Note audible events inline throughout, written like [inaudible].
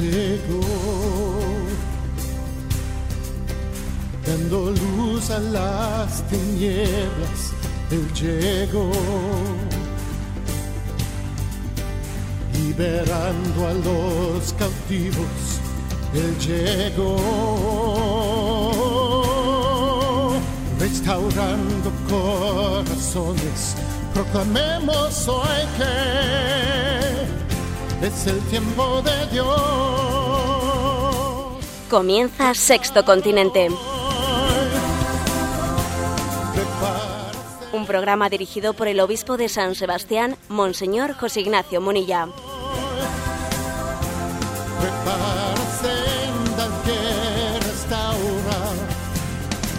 llegó, dando luz a las tinieblas, Él llegó, liberando a los cautivos, Él llegó, restaurando corazones, proclamemos hoy que es el tiempo de Dios. Comienza Sexto Continente. Un programa dirigido por el obispo de San Sebastián, Monseñor José Ignacio Munilla. Prepárate que restaurar.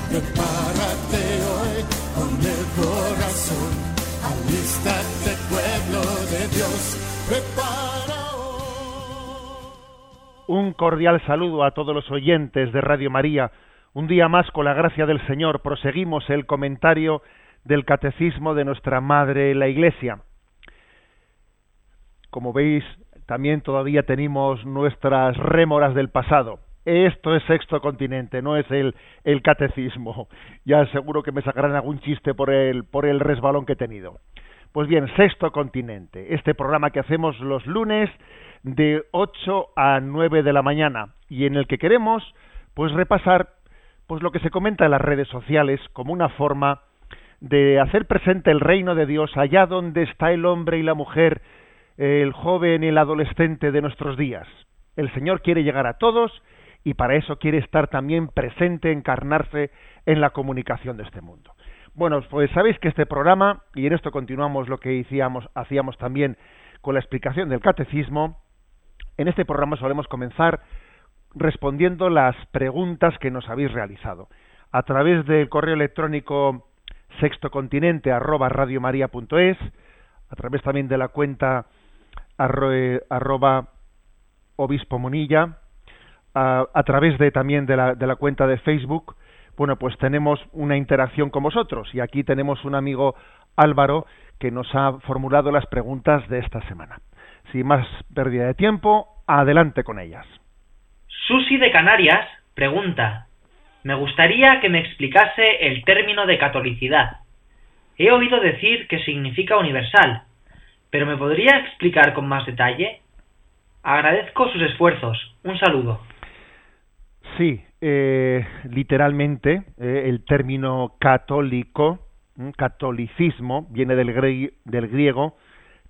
Prepárate hoy con el corazón. Alístate, pueblo de Dios. Prepara hoy. Un cordial saludo a todos los oyentes de Radio María. Un día más, con la gracia del Señor, proseguimos el comentario del Catecismo de nuestra Madre la Iglesia. Como veis, también todavía tenemos nuestras rémoras del pasado. Esto es sexto continente, no es el, el catecismo. Ya seguro que me sacarán algún chiste por el, por el resbalón que he tenido. Pues bien, sexto continente, este programa que hacemos los lunes de 8 a 9 de la mañana y en el que queremos pues repasar pues lo que se comenta en las redes sociales como una forma de hacer presente el reino de Dios allá donde está el hombre y la mujer, el joven y el adolescente de nuestros días. El Señor quiere llegar a todos y para eso quiere estar también presente, encarnarse en la comunicación de este mundo. Bueno, pues sabéis que este programa, y en esto continuamos lo que hacíamos, hacíamos también con la explicación del catecismo, en este programa solemos comenzar respondiendo las preguntas que nos habéis realizado. A través del correo electrónico sextocontinente arroba radiomaria.es, a través también de la cuenta arro, eh, arroba obispo a, través de también de la cuenta de Facebook, bueno, pues tenemos una interacción con vosotros y aquí tenemos un amigo Álvaro que nos ha formulado las preguntas de esta semana. Sin más pérdida de tiempo, adelante con ellas. Susi de Canarias pregunta, me gustaría que me explicase el término de catolicidad. He oído decir que significa universal, pero ¿me podría explicar con más detalle? Agradezco sus esfuerzos. Un saludo. Sí, eh, literalmente eh, el término católico, catolicismo, viene del, gre- del griego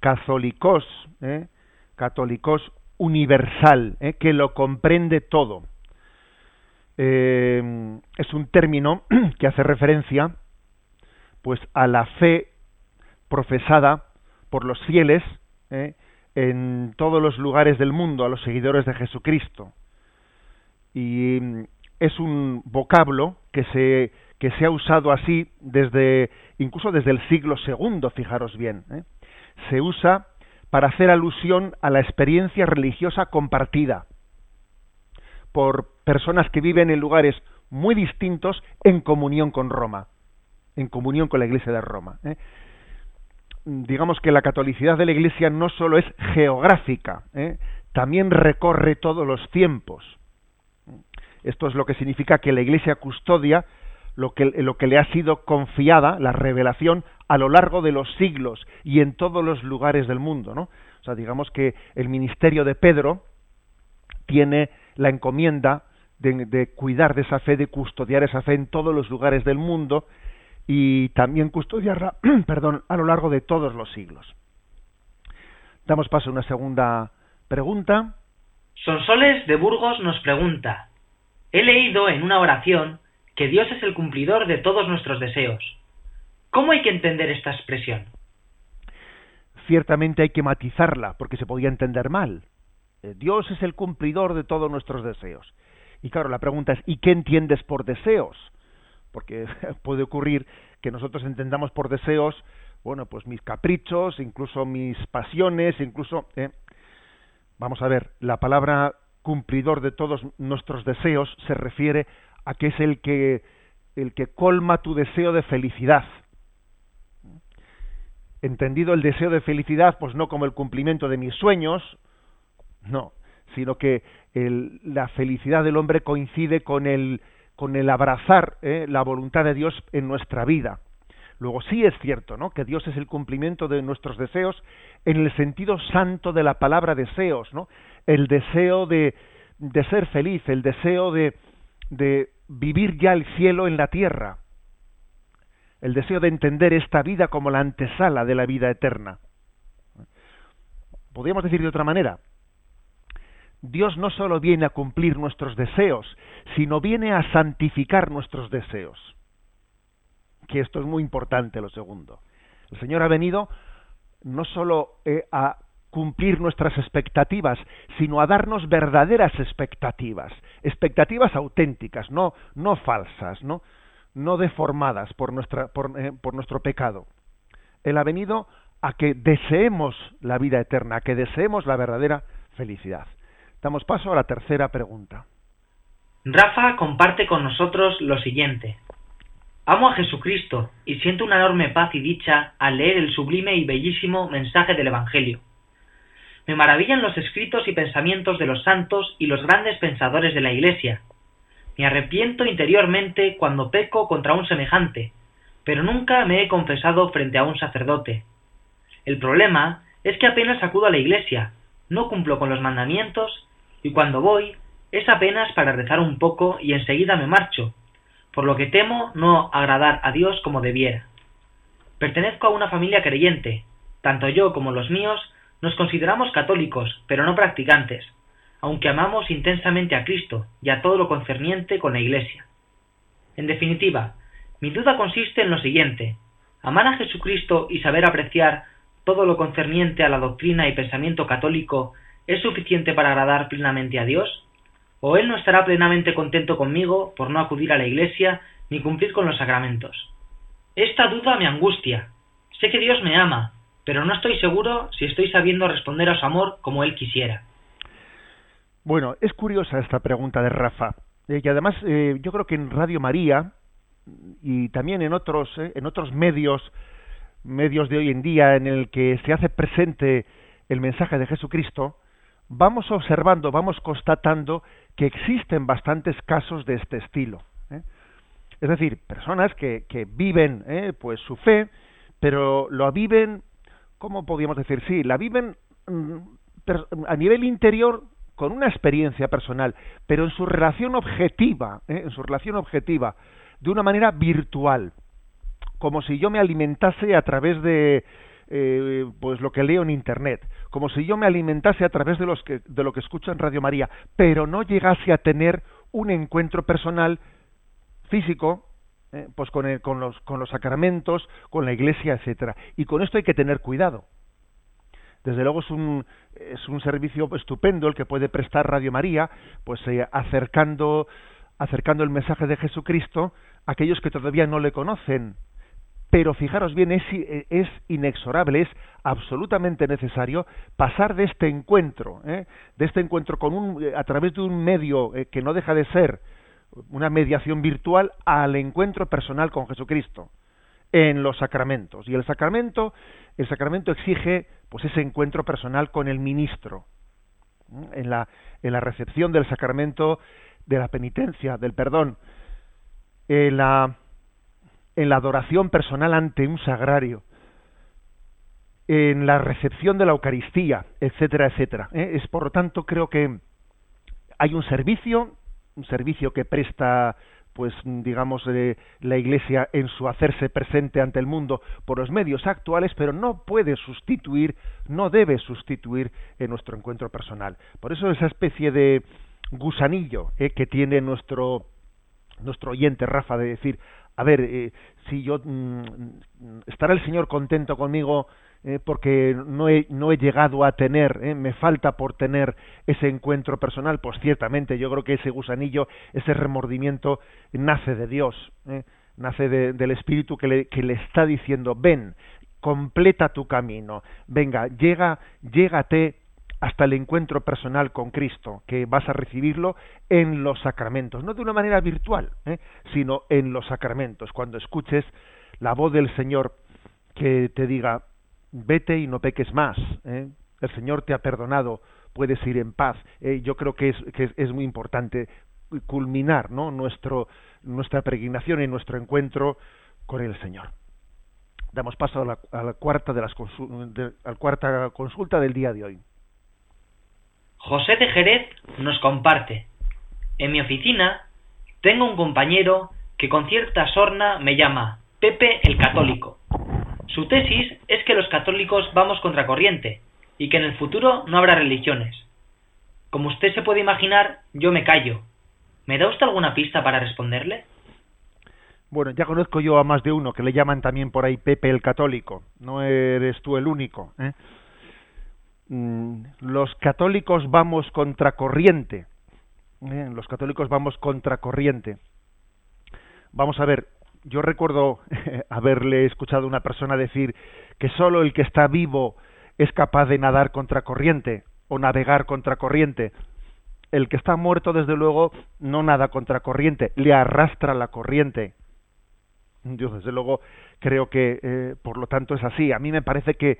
catholicos, ¿eh? católicos universal, ¿eh? que lo comprende todo. Eh, es un término [clears throat] que hace referencia pues a la fe profesada por los fieles ¿eh? en todos los lugares del mundo, a los seguidores de Jesucristo y mm, es un vocablo que se que se ha usado así desde incluso desde el siglo segundo fijaros bien ¿eh? Se usa para hacer alusión a la experiencia religiosa compartida por personas que viven en lugares muy distintos en comunión con Roma en comunión con la Iglesia de Roma ¿eh? digamos que la catolicidad de la Iglesia no solo es geográfica ¿eh? también recorre todos los tiempos esto es lo que significa que la Iglesia custodia lo que, lo que le ha sido confiada, la revelación, a lo largo de los siglos y en todos los lugares del mundo. ¿no? O sea, digamos que el ministerio de Pedro tiene la encomienda de, cuidar de esa fe, de custodiar esa fe en todos los lugares del mundo y también custodiarla, [clears throat] perdón, a lo largo de todos los siglos. Damos paso a una segunda pregunta. Sonsoles de Burgos nos pregunta, he leído en una oración que Dios es el cumplidor de todos nuestros deseos. ¿Cómo hay que entender esta expresión? Ciertamente hay que matizarla, porque se podía entender mal. Eh, Dios es el cumplidor de todos nuestros deseos. Y claro, la pregunta es, ¿y qué entiendes por deseos? Porque [laughs] puede ocurrir que nosotros entendamos por deseos, bueno, pues mis caprichos, incluso mis pasiones, incluso... ¿eh? Vamos a ver, la palabra cumplidor de todos nuestros deseos se refiere a que es el que el que colma tu deseo de felicidad. Entendido el deseo de felicidad, pues no como el cumplimiento de mis sueños, no, sino que la felicidad del hombre coincide con el, con el abrazar ¿eh? la voluntad de Dios en nuestra vida. Luego sí es cierto, ¿no? Que Dios es el cumplimiento de nuestros deseos en el sentido santo de la palabra deseos, ¿no? El deseo de, de ser feliz, el deseo de, de vivir ya el cielo en la tierra, el deseo de entender esta vida como la antesala de la vida eterna. Podríamos decir de otra manera, Dios no solo viene a cumplir nuestros deseos, sino viene a santificar nuestros deseos. Que esto es muy importante, lo segundo. El Señor ha venido no solo eh, a cumplir nuestras expectativas, sino a darnos verdaderas expectativas, expectativas auténticas, no, no falsas, no, no deformadas por, nuestra, eh, por nuestro pecado. Él ha venido a que deseemos la vida eterna, a que deseemos la verdadera felicidad. Damos paso a la tercera pregunta. Rafa comparte con nosotros lo siguiente. Amo a Jesucristo y siento una enorme paz y dicha al leer el sublime y bellísimo mensaje del Evangelio. Me maravillan los escritos y pensamientos de los santos y los grandes pensadores de la Iglesia. Me arrepiento interiormente cuando peco contra un semejante, pero nunca me he confesado frente a un sacerdote. El problema es que apenas acudo a la Iglesia, no cumplo con los mandamientos y cuando voy es apenas para rezar un poco y enseguida me marcho, por lo que temo no agradar a Dios como debiera. Pertenezco a una familia creyente, tanto yo como los míos nos consideramos católicos, pero no practicantes, aunque amamos intensamente a Cristo y a todo lo concerniente con la Iglesia. En definitiva, mi duda consiste en lo siguiente amar a Jesucristo y saber apreciar todo lo concerniente a la doctrina y pensamiento católico ¿Es suficiente para agradar plenamente a Dios? ¿O Él no estará plenamente contento conmigo por no acudir a la Iglesia ni cumplir con los sacramentos? Esta duda me angustia. Sé que Dios me ama, pero no estoy seguro si estoy sabiendo responder a su amor como Él quisiera. Bueno, es curiosa esta pregunta de Rafa. Eh, y además eh, yo creo que en Radio María y también en otros, eh, en otros medios, medios de hoy en día en el que se hace presente el mensaje de Jesucristo, vamos observando, vamos constatando que existen bastantes casos de este estilo. ¿eh? Es decir, personas que, que viven ¿eh? pues su fe, pero lo viven, ¿cómo podríamos decir? Sí, la viven mm, a nivel interior con una experiencia personal, pero en su relación objetiva, ¿eh? en su relación objetiva, de una manera virtual, como si yo me alimentase a través de, eh, pues lo que leo en internet, como si yo me alimentase a través de, los que, de lo que escucho en Radio María, pero no llegase a tener un encuentro personal físico, eh, pues con, con, los, con los sacramentos, con la iglesia, etcétera. Y con esto hay que tener cuidado. Desde luego es un, es un servicio estupendo el que puede prestar Radio María, pues eh, acercando, acercando el mensaje de Jesucristo a aquellos que todavía no le conocen, pero fijaros bien, es, es inexorable, es absolutamente necesario pasar de este encuentro, ¿eh? de este encuentro con un, a través de un medio eh, que no deja de ser una mediación virtual al encuentro personal con Jesucristo en los sacramentos. Y el sacramento, el sacramento exige pues ese encuentro personal con el ministro. En la, en la recepción del sacramento de la penitencia, del perdón, en la en la adoración personal ante un sagrario, en la recepción de la Eucaristía, etcétera, etcétera. ¿eh? Es por lo tanto creo que hay un servicio, un servicio que presta pues digamos eh, la Iglesia en su hacerse presente ante el mundo por los medios actuales, pero no puede sustituir, no debe sustituir en nuestro encuentro personal. Por eso esa especie de gusanillo ¿eh? que tiene nuestro nuestro oyente Rafa de decir a ver, eh, si yo mm, estará el Señor contento conmigo eh, porque no he, no he llegado a tener, eh, me falta por tener ese encuentro personal, pues ciertamente yo creo que ese gusanillo, ese remordimiento nace de Dios, nace del Espíritu que le, que le está diciendo, ven, completa tu camino, venga, llega, llégate hasta el encuentro personal con Cristo, que vas a recibirlo en los sacramentos, no de una manera virtual, ¿eh? sino en los sacramentos, cuando escuches la voz del Señor que te diga, vete y no peques más, ¿eh? el Señor te ha perdonado puedes ir en paz. Eh, yo creo que es, que es, muy importante culminar ¿no? Nuestro, nuestra peregrinación y nuestro encuentro con el Señor. Damos paso a la, cuarta de las a la cuarta consulta del día de hoy. José de Jerez nos comparte. En mi oficina tengo un compañero que con cierta sorna me llama Pepe el Católico. Su tesis es que los católicos vamos contracorriente y que en el futuro no habrá religiones. Como usted se puede imaginar, yo me callo. ¿Me da usted alguna pista para responderle? Bueno, ya conozco yo a más de uno que le llaman también por ahí Pepe el Católico. No eres tú el único. ¿eh? Mm, los católicos vamos contracorriente. ¿eh? Los católicos vamos contracorriente. Vamos a ver, yo recuerdo [laughs] haberle escuchado a una persona decir que solo el que está vivo es capaz de nadar contracorriente o navegar contracorriente. El que está muerto, desde luego, no nada contracorriente, le arrastra la corriente. Yo, desde luego, creo que, eh, por lo tanto, es así. A mí me parece que,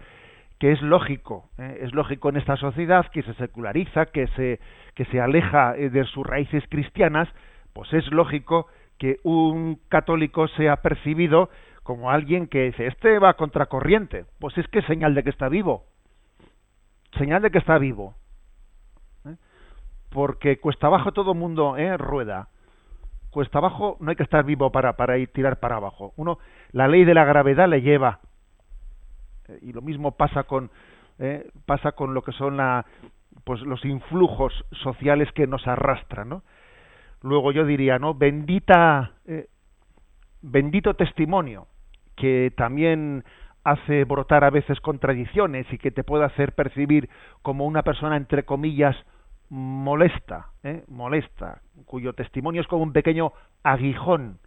que es lógico, eh, es lógico en esta sociedad que se seculariza, que se, que se aleja eh, de sus raíces cristianas, pues es lógico que un católico sea percibido como alguien que dice, este va contracorriente, pues es que es señal de que está vivo, señal de que está vivo, ¿eh? porque cuesta abajo todo mundo ¿eh? rueda, cuesta abajo no hay que estar vivo para, para ir tirar para abajo, uno, la ley de la gravedad le lleva, ¿eh? y lo mismo pasa con, ¿eh? pasa con lo que son la, pues los influjos sociales que nos arrastran, ¿no? Luego yo diría, ¿no? Bendita, eh, bendito testimonio que también hace brotar a veces contradicciones y que te puede hacer percibir como una persona entre comillas molesta, ¿eh? molesta, cuyo testimonio es como un pequeño aguijón,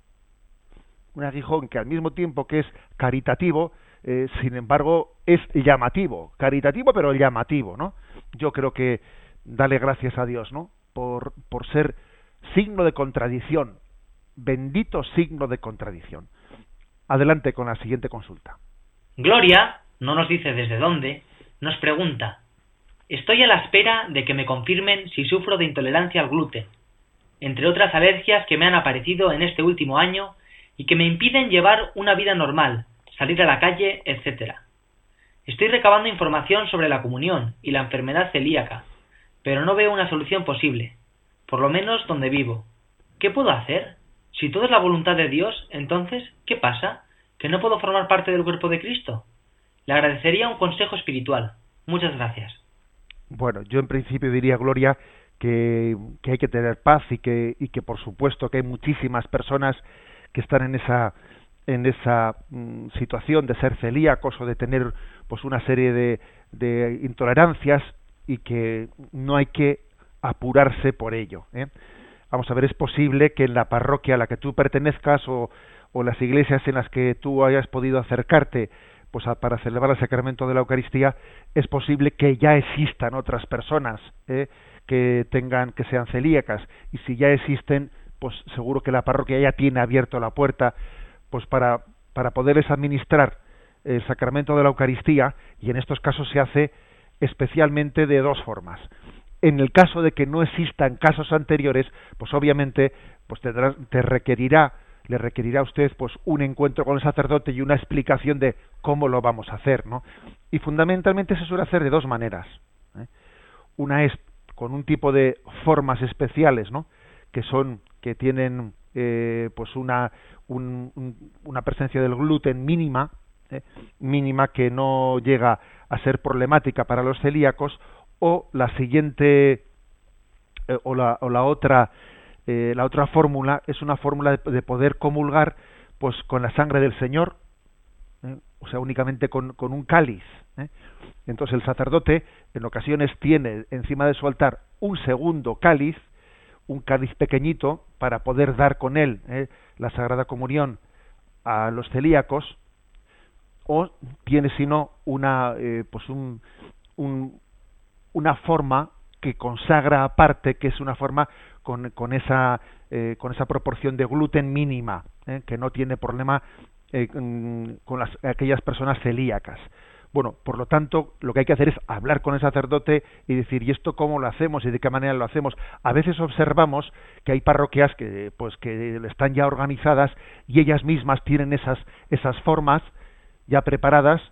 un aguijón que al mismo tiempo que es caritativo, eh, sin embargo es llamativo, caritativo pero llamativo, ¿no? Yo creo que dale gracias a Dios, ¿no? Por, por ser signo de contradicción, bendito signo de contradicción. Adelante con la siguiente consulta. Gloria, no nos dice desde dónde, nos pregunta, estoy a la espera de que me confirmen si sufro de intolerancia al gluten, entre otras alergias que me han aparecido en este último año y que me impiden llevar una vida normal, salir a la calle, etc. Estoy recabando información sobre la comunión y la enfermedad celíaca, pero no veo una solución posible por lo menos donde vivo. ¿Qué puedo hacer? Si todo es la voluntad de Dios, entonces, ¿qué pasa? ¿Que no puedo formar parte del cuerpo de Cristo? Le agradecería un consejo espiritual. Muchas gracias. Bueno, yo en principio diría, Gloria, que, hay que tener paz y que, y que por supuesto que hay muchísimas personas que están en esa en esa mm, situación de ser celíacos o de tener pues una serie de, de intolerancias y que no hay que apurarse por ello. ¿eh? Vamos a ver, es posible que en la parroquia a la que tú pertenezcas o, las iglesias en las que tú hayas podido acercarte pues para celebrar el sacramento de la Eucaristía, es posible que ya existan otras personas ¿eh? que tengan que sean celíacas y si ya existen, pues seguro que la parroquia ya tiene abierto la puerta pues para para poderles administrar el sacramento de la Eucaristía y en estos casos se hace especialmente de dos formas en el caso de que no existan casos anteriores, pues obviamente pues te, requerirá le requerirá a usted pues un encuentro con el sacerdote y una explicación de cómo lo vamos a hacer, ¿no? Y fundamentalmente se suele hacer de dos maneras. ¿eh? Una es con un tipo de formas especiales, ¿no? Que son que tienen eh, pues una una presencia del gluten mínima, ¿eh? mínima que no llega a ser problemática para los celíacos o la siguiente eh, o, la, o, la, otra eh, la otra fórmula es una fórmula de, poder comulgar pues con la sangre del Señor ¿eh? o sea únicamente con, con un cáliz entonces el sacerdote en ocasiones tiene encima de su altar un segundo cáliz un cáliz pequeñito para poder dar con él la sagrada comunión a los celíacos o tiene sino una pues un, una forma que consagra aparte, que es una forma con, con esa, eh, con esa proporción de gluten mínima, eh, que no tiene problema eh, con las, aquellas personas celíacas. Bueno, por lo tanto, lo que hay que hacer es hablar con el sacerdote y decir, ¿y esto cómo lo hacemos y de qué manera lo hacemos? A veces observamos que hay parroquias que, pues, que están ya organizadas y ellas mismas tienen esas, esas formas ya preparadas,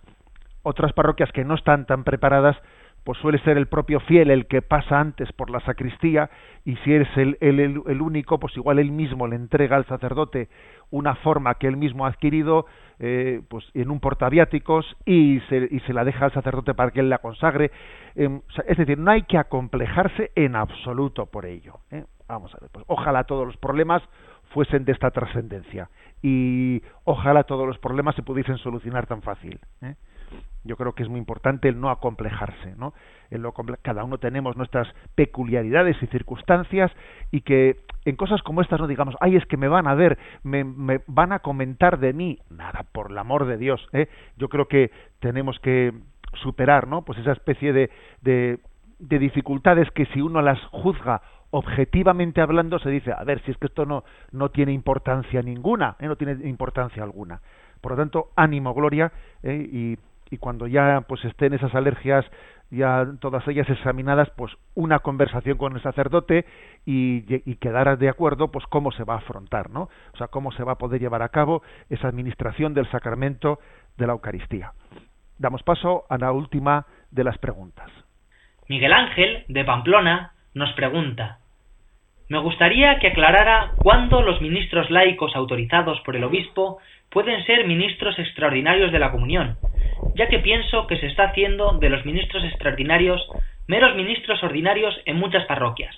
otras parroquias que no están tan preparadas, pues suele ser el propio fiel el que pasa antes por la sacristía y si eres el, el, el, único, pues igual él mismo le entrega al sacerdote una forma que él mismo ha adquirido eh, pues en un portaviáticos y se, y se la deja al sacerdote para que él la consagre. Eh, es decir, no hay que acomplejarse en absoluto por ello. ¿eh? Vamos a ver, pues ojalá todos los problemas fuesen de esta trascendencia y ojalá todos los problemas se pudiesen solucionar tan fácil. ¿eh? Yo creo que es muy importante el no acomplejarse, ¿no? En lo, cada uno tenemos nuestras peculiaridades y circunstancias y que en cosas como estas no digamos, ay, es que me van a ver, me, me van a comentar de mí. Nada, por el amor de Dios. ¿eh? Yo creo que tenemos que superar, ¿no? Pues esa especie de, de, de dificultades que si uno las juzga objetivamente hablando se dice, a ver, si es que esto no, no tiene importancia ninguna, ¿eh? no tiene importancia alguna. Por lo tanto, ánimo, gloria, ¿eh? y y cuando ya pues estén esas alergias ya todas ellas examinadas pues una conversación con el sacerdote y, y de acuerdo pues cómo se va a afrontar no o sea cómo se va a poder llevar a cabo esa administración del sacramento de la Eucaristía. Damos paso a la última de las preguntas. Miguel Ángel de Pamplona nos pregunta me gustaría que aclarara cuándo los ministros laicos autorizados por el obispo pueden ser ministros extraordinarios de la comunión, ya que pienso que se está haciendo de los ministros extraordinarios meros ministros ordinarios en muchas parroquias.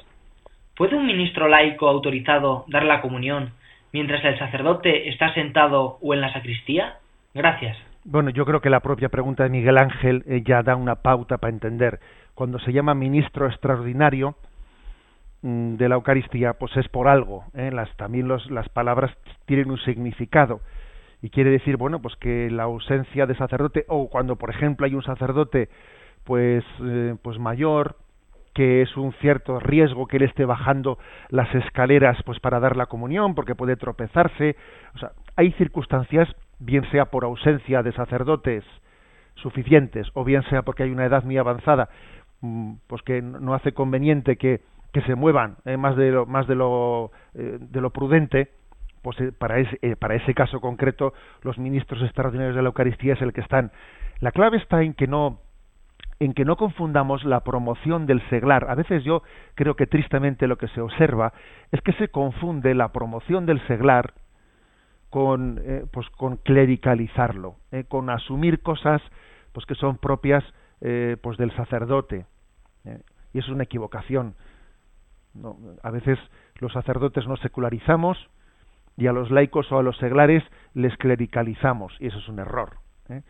¿Puede un ministro laico autorizado dar la comunión mientras el sacerdote está sentado o en la sacristía? Gracias. Bueno, yo creo que la propia pregunta de Miguel Ángel eh, ya da una pauta para entender. Cuando se llama ministro extraordinario, Mm, de la Eucaristía, pues es por algo. ¿eh? También los, las palabras tienen un significado. Y quiere decir, bueno, pues que la ausencia de sacerdote, o cuando, por ejemplo, hay un sacerdote pues, eh, pues mayor, que es un cierto riesgo que él esté bajando las escaleras pues para dar la comunión, porque puede tropezarse. O sea, hay circunstancias, bien sea por ausencia de sacerdotes suficientes, o bien sea porque hay una edad muy avanzada, mm, pues que no hace conveniente que que se muevan eh, más de lo, más de lo, eh, de lo prudente, pues eh, para, ese, para ese caso concreto los ministros extraordinarios de la Eucaristía es el que están. La clave está en que no en que no confundamos la promoción del seglar. A veces yo creo que tristemente lo que se observa es que se confunde la promoción del seglar con pues con clericalizarlo, con asumir cosas pues que son propias pues del sacerdote. y es una equivocación a veces los sacerdotes nos secularizamos y a los laicos o a los seglares les clericalizamos y eso es un error. ¿eh?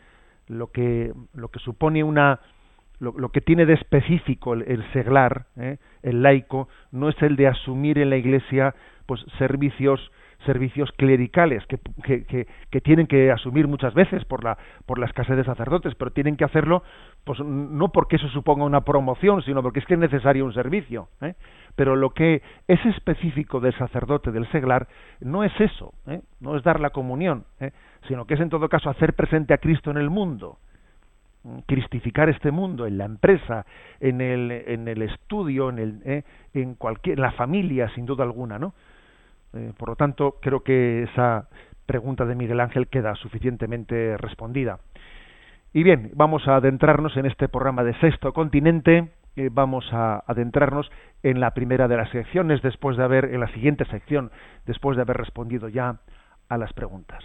Lo que lo que supone una lo, que tiene de específico el, seglar, ¿eh? el laico, no es el de asumir en la Iglesia pues servicios servicios clericales que, que, que, tienen que asumir muchas veces por la, por la escasez de sacerdotes, pero tienen que hacerlo pues no porque eso suponga una promoción, sino porque es que es necesario un servicio. ¿eh? Pero lo que es específico del sacerdote, del seglar, no es eso, ¿eh? no es dar la comunión, ¿eh? sino que es en todo caso hacer presente a Cristo en el mundo, cristificar este mundo en la empresa, en el, en el estudio, en, el, en, cualquier, en la familia, sin duda alguna, ¿no? Eh, por lo tanto, creo que esa pregunta de Miguel Ángel queda suficientemente respondida. Y bien, vamos a adentrarnos en este programa de Sexto Continente. Eh, vamos a adentrarnos en la primera de las secciones, después de haber, en la siguiente sección, después de haber respondido ya a las preguntas.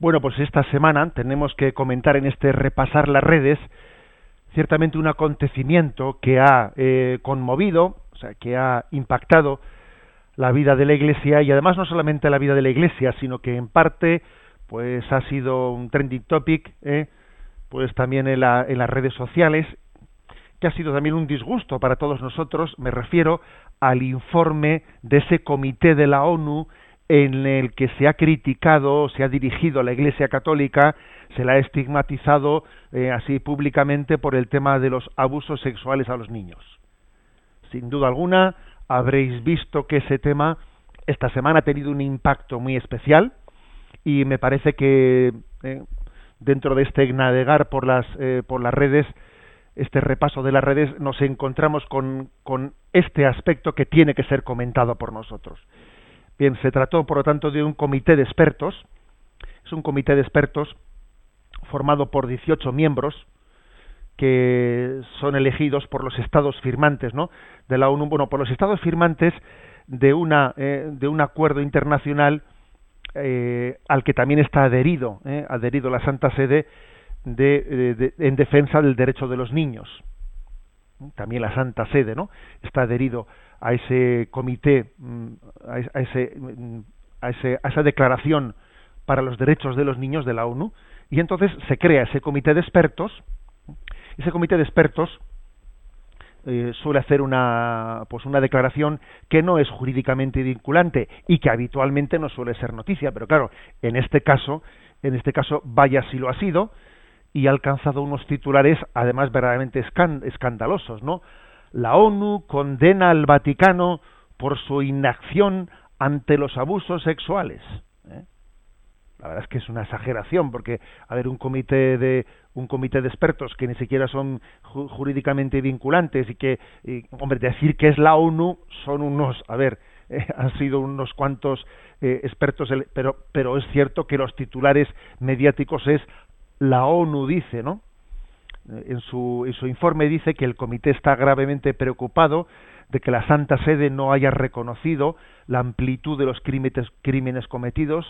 Bueno, pues esta semana tenemos que comentar en este repasar las redes ciertamente un acontecimiento que ha eh, conmovido, o sea, que ha impactado la vida de la Iglesia y además no solamente la vida de la Iglesia, sino que en parte pues ha sido un trending topic, eh, pues también en, la, en las redes sociales, que ha sido también un disgusto para todos nosotros. Me refiero al informe de ese comité de la ONU en el que se ha criticado, se ha dirigido a la Iglesia Católica, se la ha estigmatizado eh, así públicamente por el tema de los abusos sexuales a los niños. Sin duda alguna, habréis visto que ese tema esta semana ha tenido un impacto muy especial y me parece que eh, dentro de este navegar por las eh, por las redes este repaso de las redes nos encontramos con, con este aspecto que tiene que ser comentado por nosotros. Bien, se trató, por lo tanto, de un comité de expertos. Es un comité de expertos formado por 18 miembros que son elegidos por los estados firmantes, ¿no? De la ONU, bueno, por los estados firmantes de una eh, de un acuerdo internacional eh, al que también está adherido, eh, adherido la Santa Sede de, en defensa del derecho de los niños. También la Santa Sede, ¿no? Está adherido a ese comité, mm, mm, a, ese, a esa declaración para los derechos de los niños de la ONU, y entonces se crea ese comité de expertos. Ese comité de expertos eh, suele hacer una pues una declaración que no es jurídicamente vinculante y que habitualmente no suele ser noticia, pero claro, en este caso, en este caso vaya si lo ha sido y ha alcanzado unos titulares además verdaderamente escandalosos, ¿no? La ONU condena al Vaticano por su inacción ante los abusos sexuales. ¿eh? La verdad es que es una exageración, porque a ver un comité de un comité de expertos que ni siquiera son jurídicamente vinculantes y que, hombre, decir que es la ONU son unos, a ver, [laughs] eh, han sido unos cuantos eh, expertos, pero pero es cierto que los titulares mediáticos es la ONU dice, ¿no? En su, en su informe dice que el comité está gravemente preocupado de que la Santa Sede no haya reconocido la amplitud de los crímenes, cometidos,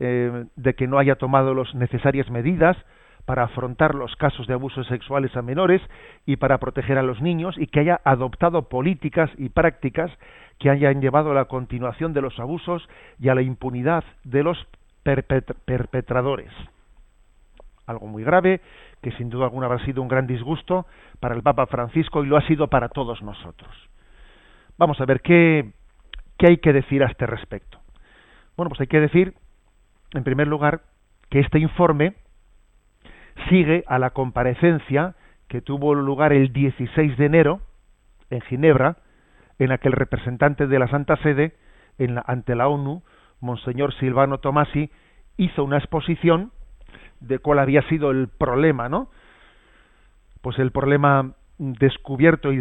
eh, de que no haya tomado las necesarias medidas para afrontar los casos de abusos sexuales a menores y para proteger a los niños y que haya adoptado políticas y prácticas que hayan llevado a la continuación de los abusos y a la impunidad de los perpetradores. Algo muy grave que sin duda alguna habrá sido un gran disgusto para el Papa Francisco y lo ha sido para todos nosotros. Vamos a ver qué, qué hay que decir a este respecto. Bueno, pues hay que decir, en primer lugar, que este informe sigue a la comparecencia que tuvo lugar el 16 de enero en Ginebra, en la que el representante de la Santa Sede en ante la ONU, Monseñor Silvano Tomasi, hizo una exposición de cuál había sido el problema, ¿no? Pues el problema descubierto y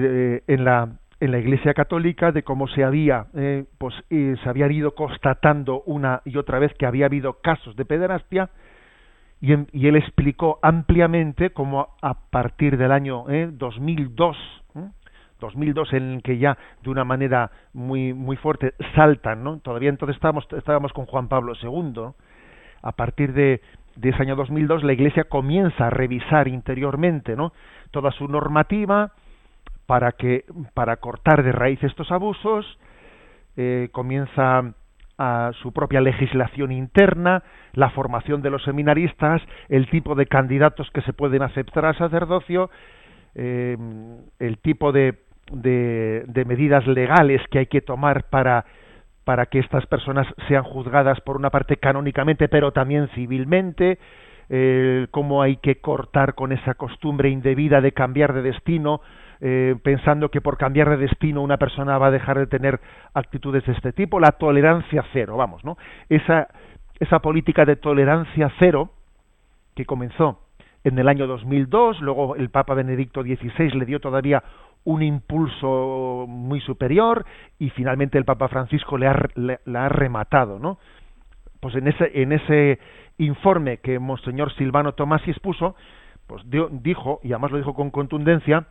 en la en la Iglesia Católica de cómo se había eh, pues se habían ido constatando una y otra vez que había habido casos de pederastia y, él explicó ampliamente cómo a partir del año eh, 2002 2002 en el que ya de una manera muy muy fuerte saltan no todavía entonces estábamos estábamos con Juan Pablo II a partir de de ese año 2002 la Iglesia comienza a revisar interiormente ¿no? toda su normativa para que para cortar de raíz estos abusos eh, comienza a su propia legislación interna, la formación de los seminaristas, el tipo de candidatos que se pueden aceptar al sacerdocio, eh, el tipo de, de, de medidas legales que hay que tomar para para que estas personas sean juzgadas por una parte canónicamente, pero también civilmente, eh, cómo hay que cortar con esa costumbre indebida de cambiar de destino, eh, pensando que por cambiar de destino una persona va a dejar de tener actitudes de este tipo, la tolerancia cero, vamos, ¿no? Esa, esa política de tolerancia cero que comenzó en el año 2002, luego el Papa Benedicto XVI le dio todavía un impulso muy superior y finalmente el Papa Francisco le ha, ha rematado, ¿no? Pues en ese, en ese informe que Monseñor Silvano Tomasi expuso, pues dijo, y además lo dijo con contundencia,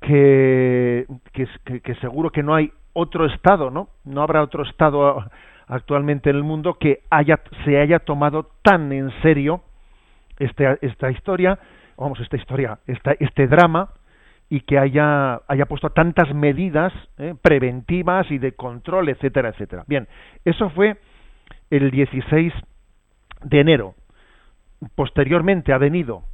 que, que, seguro que no hay otro Estado, ¿no? No habrá otro Estado actualmente en el mundo que haya, se haya tomado tan en serio esta historia, vamos, esta historia, esta, este drama, y que haya, haya puesto tantas medidas ¿eh? preventivas y de control, etcétera, etcétera. Bien, eso fue el 16 de enero. Posteriormente ha venido,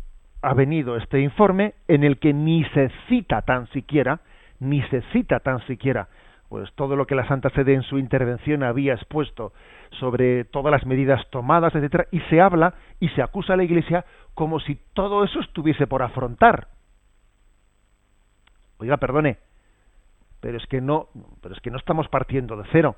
ha venido este informe en el que ni se cita tan siquiera, ni se cita tan siquiera pues todo lo que la Santa Sede en su intervención había expuesto sobre todas las medidas tomadas, etcétera, y se habla y se acusa a la Iglesia como si todo eso estuviese por afrontar. Oiga, perdone, pero es que no, pero es que no estamos partiendo de cero.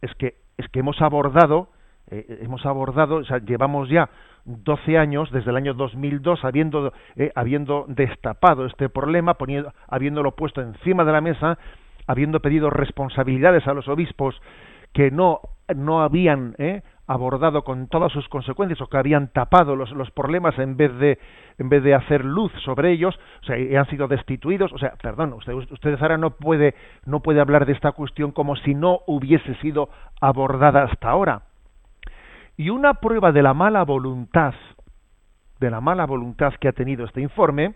Es que es que hemos abordado eh, hemos abordado, o sea, llevamos ya 12 años desde el año 2002 habiendo eh, habiendo destapado este problema, poniendo, habiéndolo puesto encima de la mesa habiendo pedido responsabilidades a los obispos que no, no habían ¿eh? Abordado con todas sus consecuencias o que habían tapado los, los, problemas en vez de en vez de hacer luz sobre ellos, o sea, y han sido destituidos, o sea, perdón, usted, ustedes ahora no puede no puede hablar de esta cuestión como si no hubiese sido abordada hasta ahora. Y una prueba de la mala voluntad de la mala voluntad que ha tenido este informe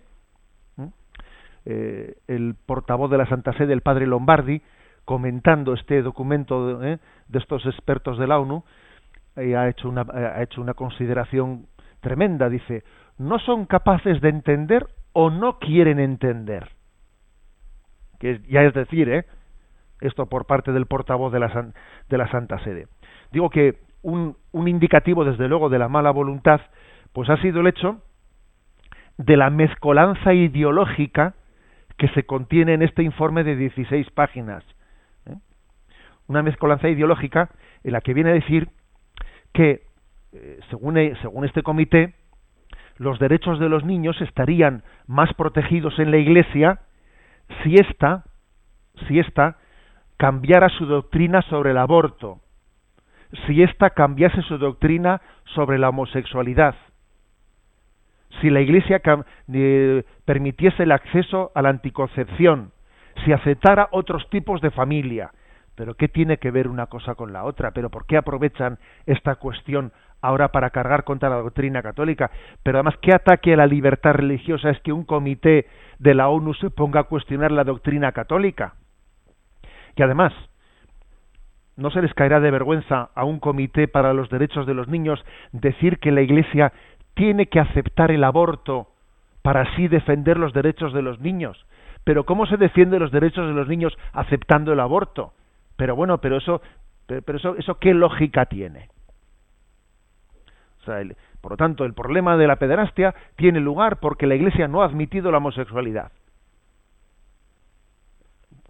eh, el portavoz de la Santa Sede, el padre Lombardi, comentando este documento de, eh, de estos expertos de la ONU, ha, hecho una, ha hecho una consideración tremenda. Dice, no son capaces de entender o no quieren entender. Que ya es decir, ¿eh? esto por parte del portavoz de la, de la Santa Sede. Digo que un, un indicativo, desde luego, de la mala voluntad, pues ha sido el hecho de la mezcolanza ideológica que se contiene en este informe de 16 páginas. ¿eh? Una mezcolanza ideológica en la que viene a decir que, eh, según, e, según este comité, los derechos de los niños estarían más protegidos en la Iglesia si ésta, si ésta cambiara su doctrina sobre el aborto, si ésta cambiase su doctrina sobre la homosexualidad, si la Iglesia eh, permitiese el acceso a la anticoncepción, si aceptara otros tipos de familia. Pero ¿qué tiene que ver una cosa con la otra? ¿Pero por qué aprovechan esta cuestión ahora para cargar contra la doctrina católica? Pero además, ¿qué ataque a la libertad religiosa es que un comité de la ONU se ponga a cuestionar la doctrina católica? Que además, no se les caerá de vergüenza a un comité para los derechos de los niños decir que la Iglesia tiene que aceptar el aborto para así defender los derechos de los niños. Pero ¿cómo se defiende los derechos de los niños aceptando el aborto? Pero bueno, pero eso, pero eso, eso qué lógica tiene. por lo tanto, el problema de la pederastia tiene lugar porque la Iglesia no ha admitido la homosexualidad,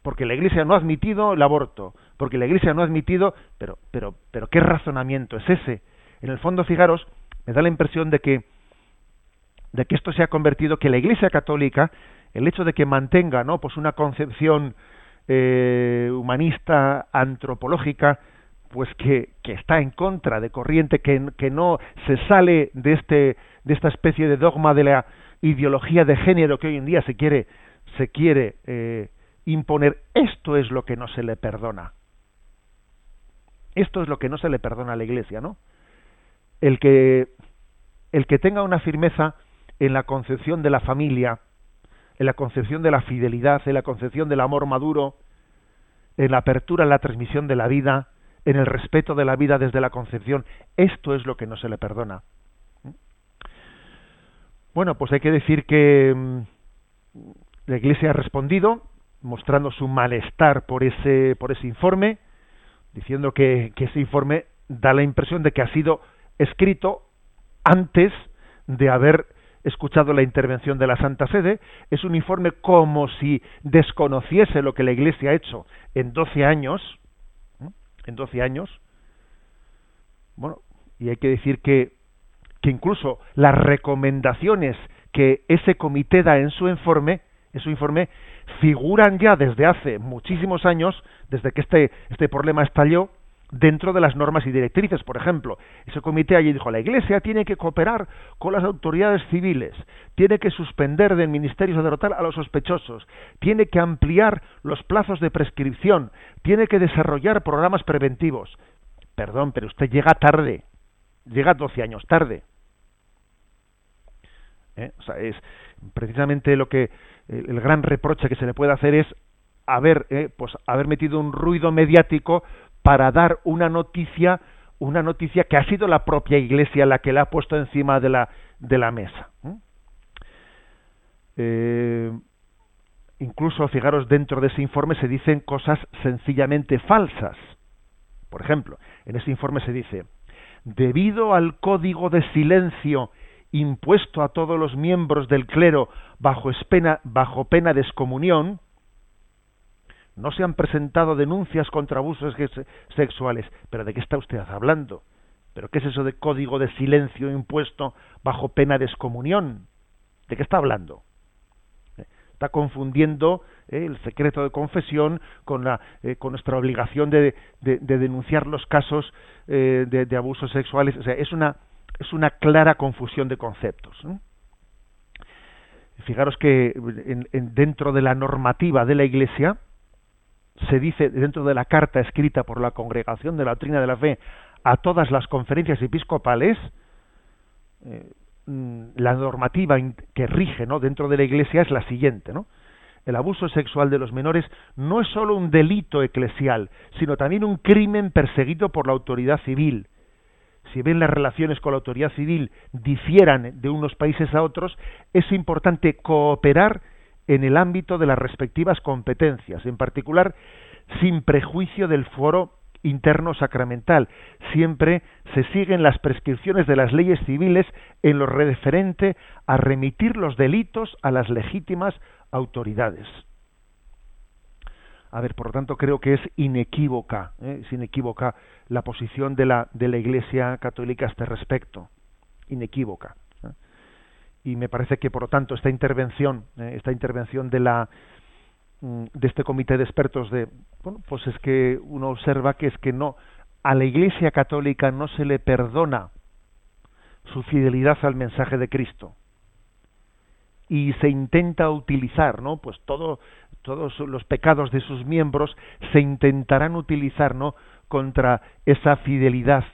porque la Iglesia no ha admitido el aborto, porque la Iglesia no ha admitido, pero, pero, pero qué razonamiento es ese. En el fondo, fijaros, me da la impresión de que de que esto se ha convertido que la Iglesia Católica el hecho de que mantenga no pues una concepción eh, humanista antropológica pues que, que, está en contra de corriente que, que, no se sale de este de esta especie de dogma de la ideología de género que hoy en día se quiere se quiere eh, imponer. Esto es lo que no se le perdona. Esto es lo que no se le perdona a la Iglesia no el que el que tenga una firmeza en la concepción de la familia, en la concepción de la fidelidad, en la concepción del amor maduro, en la apertura, en la transmisión de la vida, en el respeto de la vida desde la concepción, esto es lo que no se le perdona. Bueno, pues hay que decir que mm, la Iglesia ha respondido mostrando su malestar por ese por ese informe, diciendo que, que ese informe da la impresión de que ha sido escrito antes de haber escuchado la intervención de la Santa Sede, es un informe como si desconociese lo que la Iglesia ha hecho en 12 años, en 12 años. Bueno, y hay que decir que, que incluso las recomendaciones que ese comité da en su informe, en su informe, figuran ya desde hace muchísimos años, desde que este, este problema estalló, dentro de las normas y directrices. Por ejemplo, ese comité allí dijo, la Iglesia tiene que cooperar con las autoridades civiles, tiene que suspender del ministerio sacerdotal a los sospechosos, tiene que ampliar los plazos de prescripción, tiene que desarrollar programas preventivos. Perdón, pero usted llega tarde, llega 12 años tarde. ¿Eh? O sea, es precisamente lo que el gran reproche que se le puede hacer es haber, eh, pues, haber metido un ruido mediático para dar una noticia, una noticia que ha sido la propia Iglesia la que la ha puesto encima de la, de la mesa. Eh, incluso, fijaros, dentro de ese informe se dicen cosas sencillamente falsas. Por ejemplo, en ese informe se dice, debido al código de silencio impuesto a todos los miembros del clero bajo, bajo pena de excomunión, no se han presentado denuncias contra abusos sexuales. ¿Pero de qué está usted hablando? ¿Pero qué es eso de código de silencio impuesto bajo pena de excomunión? ¿De qué está hablando? Eh, está confundiendo eh, el secreto de confesión con, la, eh, con nuestra obligación de, denunciar los casos de, abusos sexuales. O sea, es una, es una clara confusión de conceptos. Fijaros que dentro de la normativa de la Iglesia, se dice dentro de la carta escrita por la Congregación de la Doctrina de la Fe a todas las conferencias episcopales, eh, mm, la normativa que rige ¿no? dentro de la Iglesia es la siguiente, ¿no? El abuso sexual de los menores no es solo un delito eclesial, sino también un crimen perseguido por la autoridad civil. Si bien las relaciones con la autoridad civil difieran de unos países a otros, es importante cooperar en el ámbito de las respectivas competencias, en particular sin prejuicio del foro interno sacramental. Siempre se siguen las prescripciones de las leyes civiles en lo referente a remitir los delitos a las legítimas autoridades. A ver, por lo tanto, creo que es inequívoca, ¿eh? es inequívoca la posición de la, de la Iglesia Católica a este respecto. Inequívoca y me parece que por lo tanto esta intervención eh, esta intervención de la mm, de este comité de expertos de bueno pues es que uno observa que es que no a la Iglesia católica no se le perdona su fidelidad al mensaje de Cristo. Y se intenta utilizar no pues todo todos los pecados de sus miembros se intentarán utilizar no contra esa fidelidad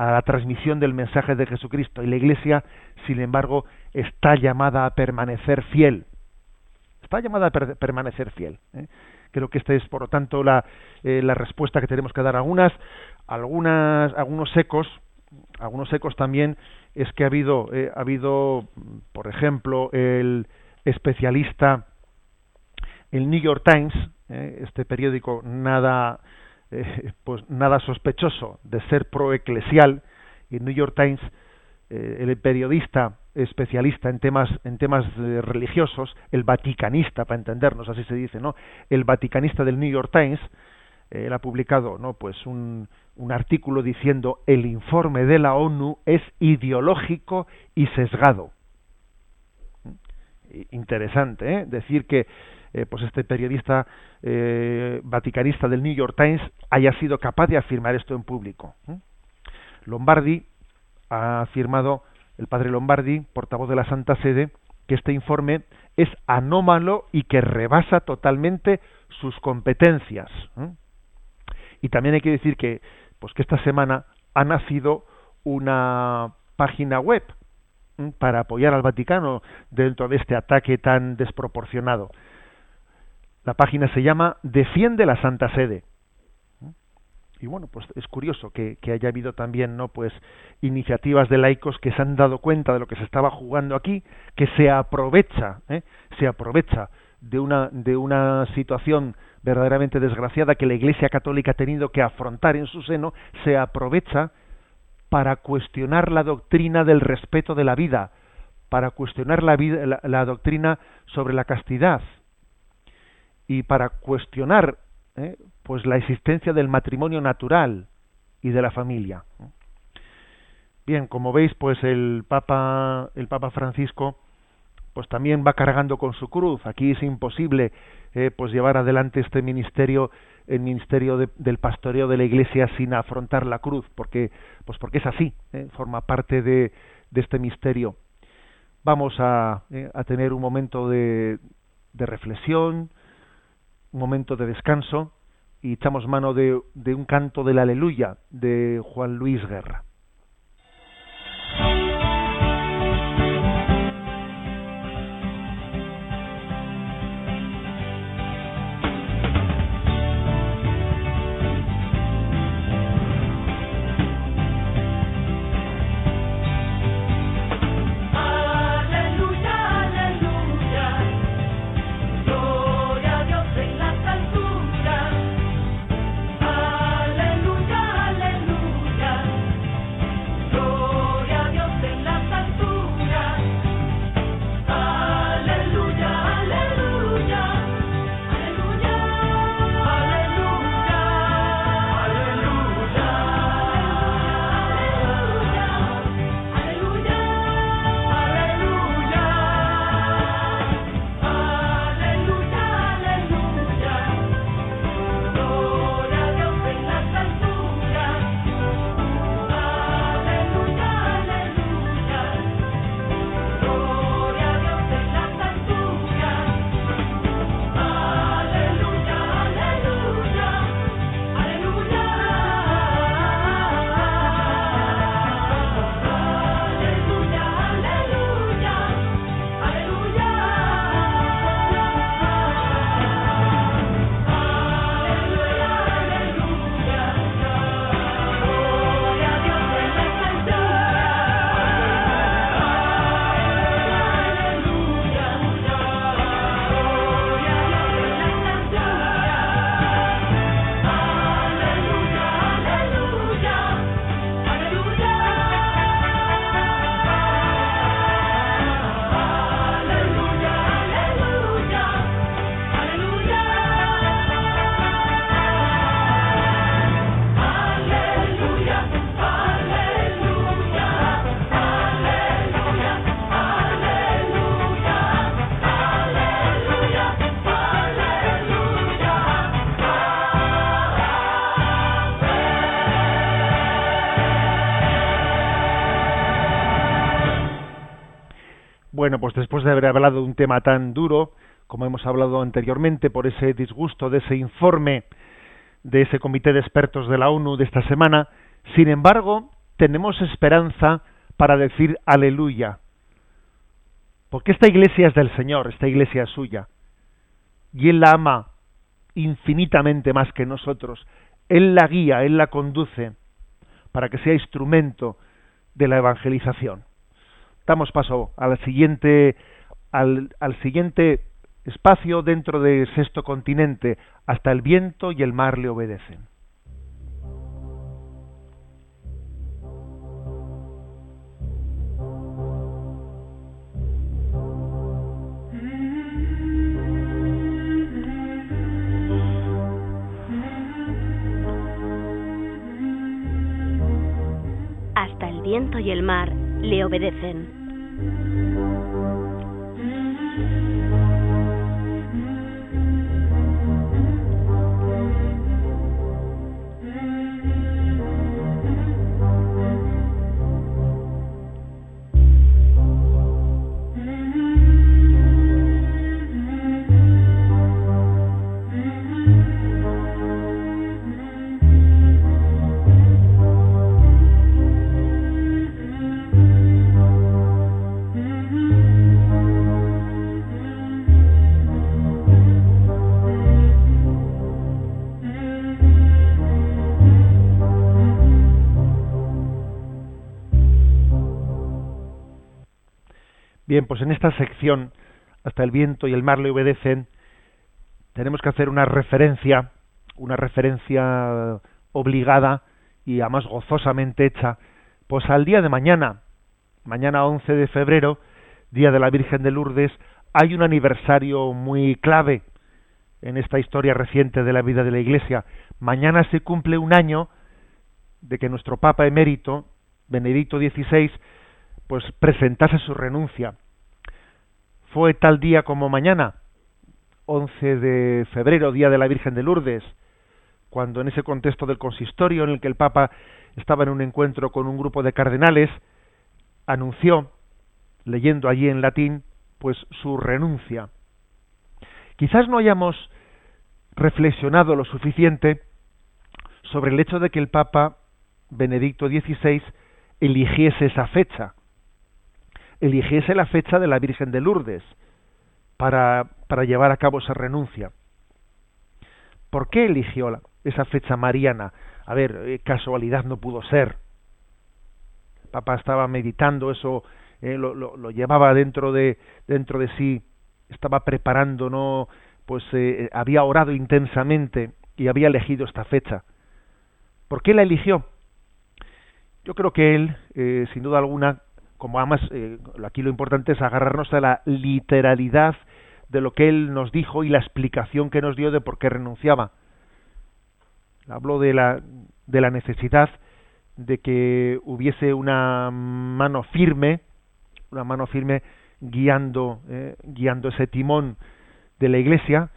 a la transmisión del mensaje de Jesucristo y la Iglesia, sin embargo, está llamada a permanecer fiel. Está llamada a permanecer fiel. ¿eh? Creo que esta es, por lo tanto, la, eh, la respuesta que tenemos que dar. Algunas, algunas, algunos ecos, algunos ecos también es que ha habido, eh, ha habido, por ejemplo, el especialista, el New York Times, este periódico nada eh, pues nada sospechoso de ser proeclesial y el New York Times eh, el periodista especialista en temas en temas eh, religiosos el vaticanista para entendernos así se dice no el vaticanista del New York Times él ha publicado no pues un, un artículo diciendo el informe de la ONU es ideológico y sesgado interesante ¿eh? decir que eh, pues este periodista eh, vaticanista del New York Times haya sido capaz de afirmar esto en público. Lombardi ha afirmado, el padre Lombardi, portavoz de la Santa Sede, que este informe es anómalo y que rebasa totalmente sus competencias. Y también hay que decir que, pues que esta semana ha nacido una página web para apoyar al Vaticano dentro de este ataque tan desproporcionado. La página se llama Defiende la Santa Sede. Y bueno, pues es curioso que, haya habido también, ¿no? Pues iniciativas de laicos que se han dado cuenta de lo que se estaba jugando aquí, que se aprovecha, ¿eh? se aprovecha de una, de una situación verdaderamente desgraciada que la Iglesia Católica ha tenido que afrontar en su seno, se aprovecha para cuestionar la doctrina del respeto de la vida, para cuestionar la, vida, la doctrina sobre la castidad, y para cuestionar ¿eh? pues la existencia del matrimonio natural y de la familia. Bien, como veis, pues el Papa, el Papa Francisco, pues también va cargando con su cruz. Aquí es imposible, eh, pues llevar adelante este ministerio el ministerio del pastoreo de la Iglesia sin afrontar la cruz, porque pues porque es así, ¿eh? forma parte de, de, este misterio. Vamos a, a tener un momento de, de, reflexión, un momento de descanso y echamos mano de, un canto del Aleluya de Juan Luis Guerra. Bueno, pues después de haber hablado de un tema tan duro, como hemos hablado anteriormente, por ese disgusto de ese informe de ese comité de expertos de la ONU de esta semana, sin embargo, tenemos esperanza para decir aleluya. Porque esta iglesia es del Señor, esta iglesia es suya. Y Él la ama infinitamente más que nosotros. Él la guía, Él la conduce para que sea instrumento de la evangelización damos paso al siguiente, al, al siguiente espacio dentro del sexto continente, hasta el viento y el mar le obedecen. Hasta el viento y el mar le obedecen. Música Bien, pues en esta sección, hasta el viento y el mar le obedecen, tenemos que hacer una referencia, una referencia obligada y además gozosamente hecha, pues al día de mañana, mañana 11 de febrero, día de la Virgen de Lourdes, hay un aniversario muy clave en esta historia reciente de la vida de la Iglesia. Mañana se cumple un año de que nuestro Papa emérito, Benedicto XVI, pues presentase su renuncia. Fue tal día como mañana, 11 de febrero, día de la Virgen de Lourdes, cuando en ese contexto del consistorio en el que el Papa estaba en un encuentro con un grupo de cardenales, anunció, leyendo allí en latín, pues su renuncia. Quizás no hayamos reflexionado lo suficiente sobre el hecho de que el Papa Benedicto XVI eligiese esa fecha, eligiese la fecha de la Virgen de Lourdes para, para llevar a cabo esa renuncia. ¿Por qué eligió esa fecha mariana? A ver, eh, casualidad no pudo ser. El Papa estaba meditando eso, eh, lo, lo, llevaba dentro de, dentro de sí, estaba preparando, no, pues eh, había orado intensamente y había elegido esta fecha. ¿Por qué la eligió? Yo creo que él, eh, sin duda alguna, como además eh, aquí lo importante es agarrarnos a la literalidad de lo que él nos dijo y la explicación que nos dio de por qué renunciaba. Habló de la, de la necesidad de que hubiese una mano firme, una mano firme guiando, eh, guiando ese timón de la Iglesia,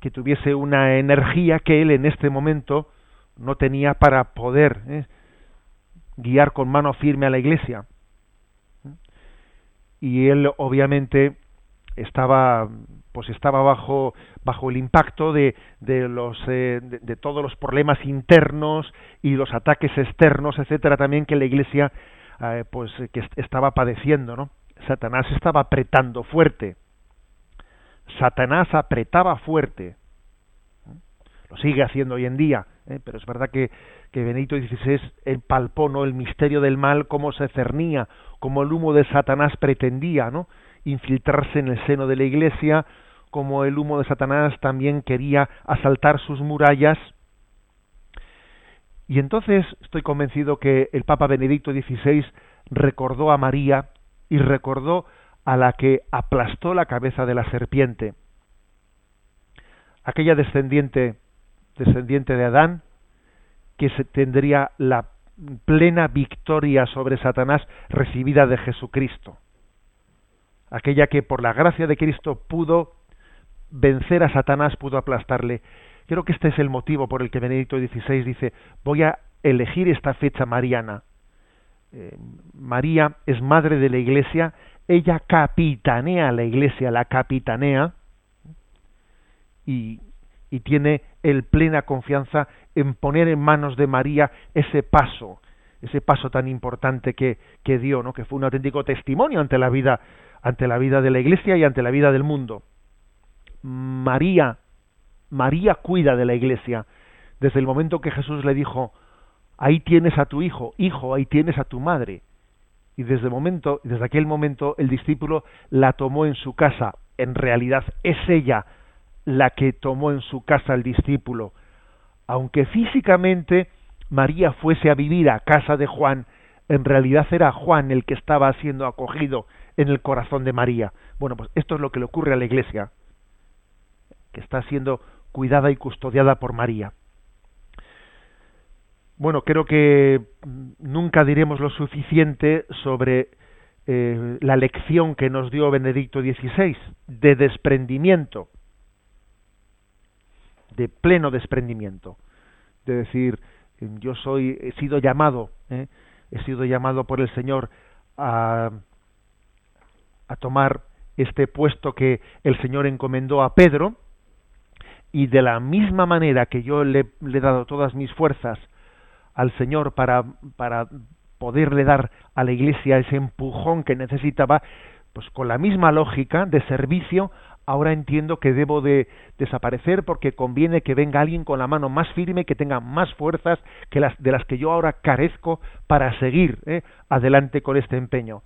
que tuviese una energía que él en este momento no tenía para poder ¿eh? guiar con mano firme a la iglesia. Y él obviamente estaba pues estaba bajo bajo el impacto de, de los eh, de, todos los problemas internos y los ataques externos etcétera también que la iglesia eh, pues que estaba padeciendo no Satanás estaba apretando fuerte. Satanás apretaba fuerte. Lo sigue haciendo hoy en día ¿eh? pero es verdad que, que Benito XVI palpó ¿no? el misterio del mal, cómo se cernía, cómo el humo de Satanás pretendía ¿no? infiltrarse en el seno de la Iglesia, como el humo de Satanás también quería asaltar sus murallas. Y entonces estoy convencido que el Papa Benedicto XVI recordó a María y recordó a la que aplastó la cabeza de la serpiente, aquella descendiente descendiente de Adán, que se tendría la plena victoria sobre Satanás recibida de Jesucristo. Aquella que por la gracia de Cristo pudo vencer a Satanás, pudo aplastarle. Creo que este es el motivo por el que Benedicto XVI dice, voy a elegir esta fecha mariana. Eh, María es madre de la Iglesia, ella capitanea la Iglesia, la capitanea, y y tiene el plena confianza en poner en manos de María ese paso, ese paso tan importante que, que dio, ¿no? que fue un auténtico testimonio ante la vida, ante la vida de la Iglesia y ante la vida del mundo. María, María cuida de la Iglesia. Desde el momento que Jesús le dijo, ahí tienes a tu hijo, hijo, ahí tienes a tu madre. Y desde el momento, desde aquel momento, el discípulo la tomó en su casa. En realidad es ella la que tomó en su casa al discípulo. Aunque físicamente María fuese a vivir a casa de Juan, en realidad era Juan el que estaba siendo acogido en el corazón de María. Bueno, pues esto es lo que le ocurre a la Iglesia, que está siendo cuidada y custodiada por María. Bueno, creo que nunca diremos lo suficiente sobre eh, la lección que nos dio Benedicto XVI de desprendimiento de pleno desprendimiento, de decir, yo soy, he sido llamado, ¿eh? he sido llamado por el Señor a, a tomar este puesto que el Señor encomendó a Pedro, y de la misma manera que yo le, le, he dado todas mis fuerzas al Señor para, para poderle dar a la Iglesia ese empujón que necesitaba, pues con la misma lógica de servicio ahora entiendo que debo de desaparecer porque conviene que venga alguien con la mano más firme, que tenga más fuerzas que las de las que yo ahora carezco para seguir ¿eh? adelante con este empeño.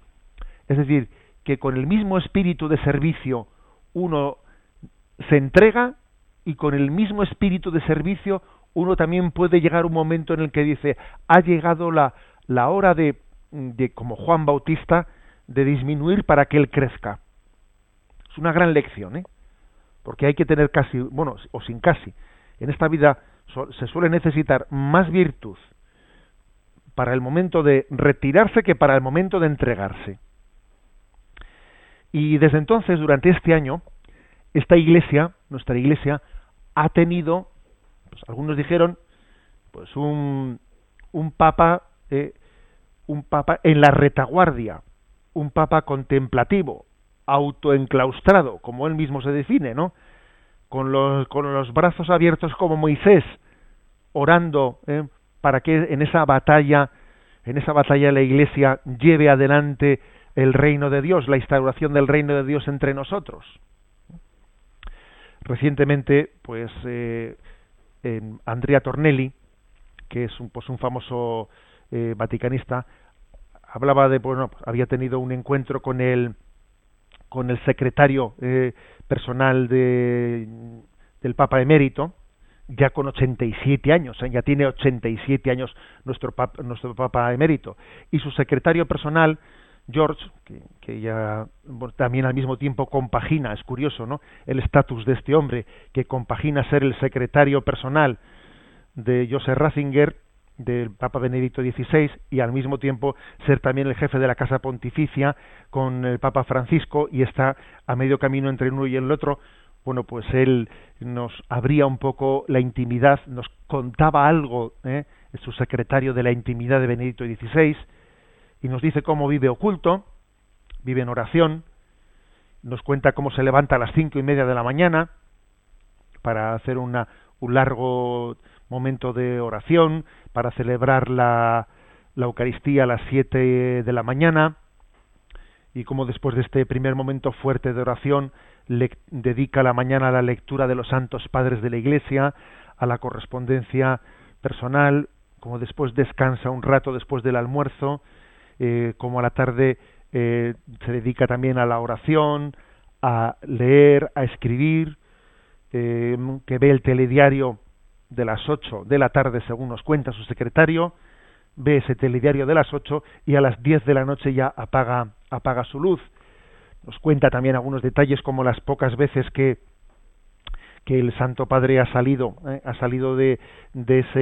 Es decir, que con el mismo espíritu de servicio uno se entrega y con el mismo espíritu de servicio uno también puede llegar un momento en el que dice ha llegado la, hora de como Juan Bautista de disminuir para que él crezca es una gran lección, ¿eh? Porque hay que tener casi, bueno, o sin casi. En esta vida se suele necesitar más virtud para el momento de retirarse que para el momento de entregarse. Y desde entonces, durante este año, esta iglesia, nuestra iglesia, ha tenido Pues algunos dijeron, pues un, un papa, eh, un papa en la retaguardia, un papa contemplativo, autoenclaustrado, como él mismo se define, ¿no? Con los, con los brazos abiertos como Moisés, orando ¿eh? para que en esa batalla, en esa batalla la Iglesia lleve adelante el reino de Dios, la instauración del reino de Dios entre nosotros. Recientemente, pues, eh, Andrea Tornelli, que es un, pues, un famoso eh, vaticanista, hablaba de, bueno, había tenido un encuentro con el, con el secretario eh, personal de, del Papa emérito, ya con 87 años, ¿eh? ya tiene 87 años nuestro papa, nuestro papa emérito, y su secretario personal, George, que, ya también al mismo tiempo compagina, es curioso, ¿no? El estatus de este hombre, que compagina ser el secretario personal de Joseph Ratzinger, del Papa Benedicto XVI, y al mismo tiempo ser también el jefe de la Casa Pontificia con el Papa Francisco, y está a medio camino entre uno y el otro, bueno, pues él nos abría un poco la intimidad, nos contaba algo, ¿eh? es su secretario de la intimidad de Benedicto XVI, y nos dice cómo vive oculto, vive en oración, nos cuenta cómo se levanta a las cinco y media de la mañana para hacer una, un largo momento de oración, para celebrar la, la Eucaristía a las siete de la mañana, y cómo después de este primer momento fuerte de oración le dedica la mañana a la lectura de los santos padres de la Iglesia, a la correspondencia personal, como después descansa un rato después del almuerzo, eh, como a la tarde eh, se dedica también a la oración, a leer, a escribir, eh, que ve el telediario de las ocho de la tarde, según nos cuenta su secretario, ve ese telediario de las ocho y a las diez de la noche ya apaga, apaga su luz. Nos cuenta también algunos detalles como las pocas veces que que el Santo Padre ha salido, eh, ha salido de, de, ese,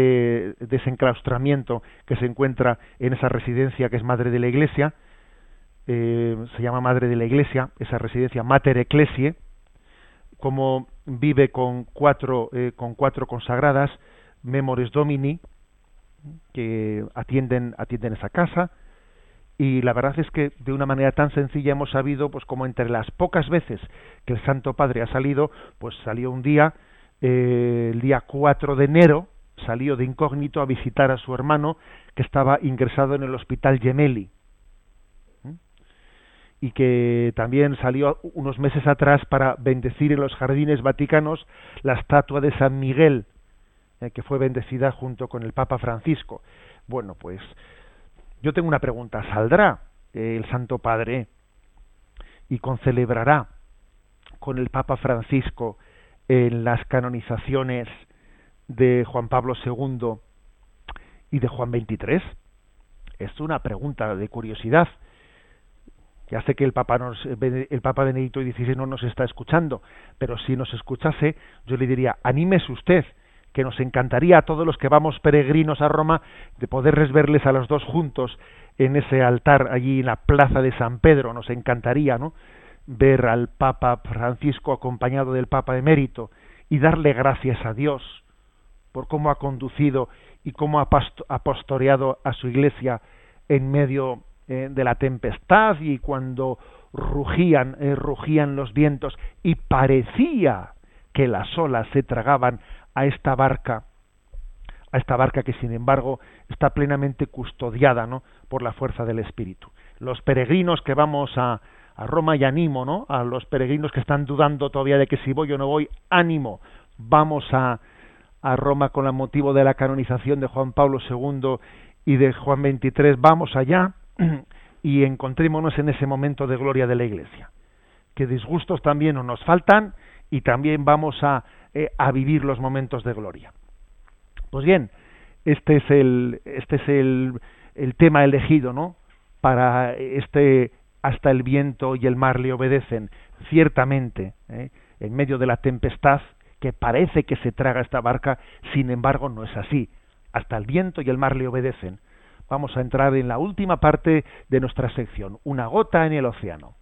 de ese enclaustramiento que se encuentra en esa residencia que es Madre de la Iglesia, eh, se llama Madre de la Iglesia, esa residencia Mater Ecclesiae, como vive con cuatro, eh, con cuatro consagradas, Memores Domini, que atienden, atienden esa casa, y la verdad es que de una manera tan sencilla hemos sabido pues como entre las pocas veces que el Santo Padre ha salido pues salió un día eh, el día 4 de enero salió de incógnito a visitar a su hermano que estaba ingresado en el hospital Gemelli y que también salió unos meses atrás para bendecir en los jardines vaticanos la estatua de San Miguel eh, que fue bendecida junto con el Papa Francisco bueno pues yo tengo una pregunta, ¿saldrá el Santo Padre y concelebrará con el Papa Francisco en las canonizaciones de Juan Pablo II y de Juan XXIII? Es una pregunta de curiosidad. Ya sé que el Papa, nos, el Papa Benedicto XVI no nos está escuchando, pero si nos escuchase, yo le diría, anímese usted, que nos encantaría a todos los que vamos peregrinos a Roma de poder verles a los dos juntos en ese altar allí en la plaza de San Pedro, nos encantaría, ¿no? ver al Papa Francisco acompañado del Papa emérito y darle gracias a Dios por cómo ha conducido y cómo ha, pastoreado a su iglesia en medio eh, de la tempestad y cuando rugían, eh, rugían los vientos y parecía que las olas se tragaban a esta barca, a esta barca que sin embargo está plenamente custodiada ¿no? por la fuerza del Espíritu. Los peregrinos que vamos a, a Roma y animo, ¿no? A los peregrinos que están dudando todavía de que si voy o no voy, ánimo. Vamos a, a Roma con el motivo de la canonización de Juan Pablo II y de Juan XXIII. Vamos allá [clears throat] y encontrémonos en ese momento de gloria de la Iglesia. Que disgustos también no nos faltan y también vamos a eh, a vivir los momentos de gloria. Pues bien, este es el, este es el, el tema elegido, ¿no? Para este hasta el viento y el mar le obedecen. Ciertamente, ¿eh? en medio de la tempestad que parece que se traga esta barca, sin embargo no es así. Hasta el viento y el mar le obedecen vamos a entrar en la última parte de nuestra sección, una gota en el océano.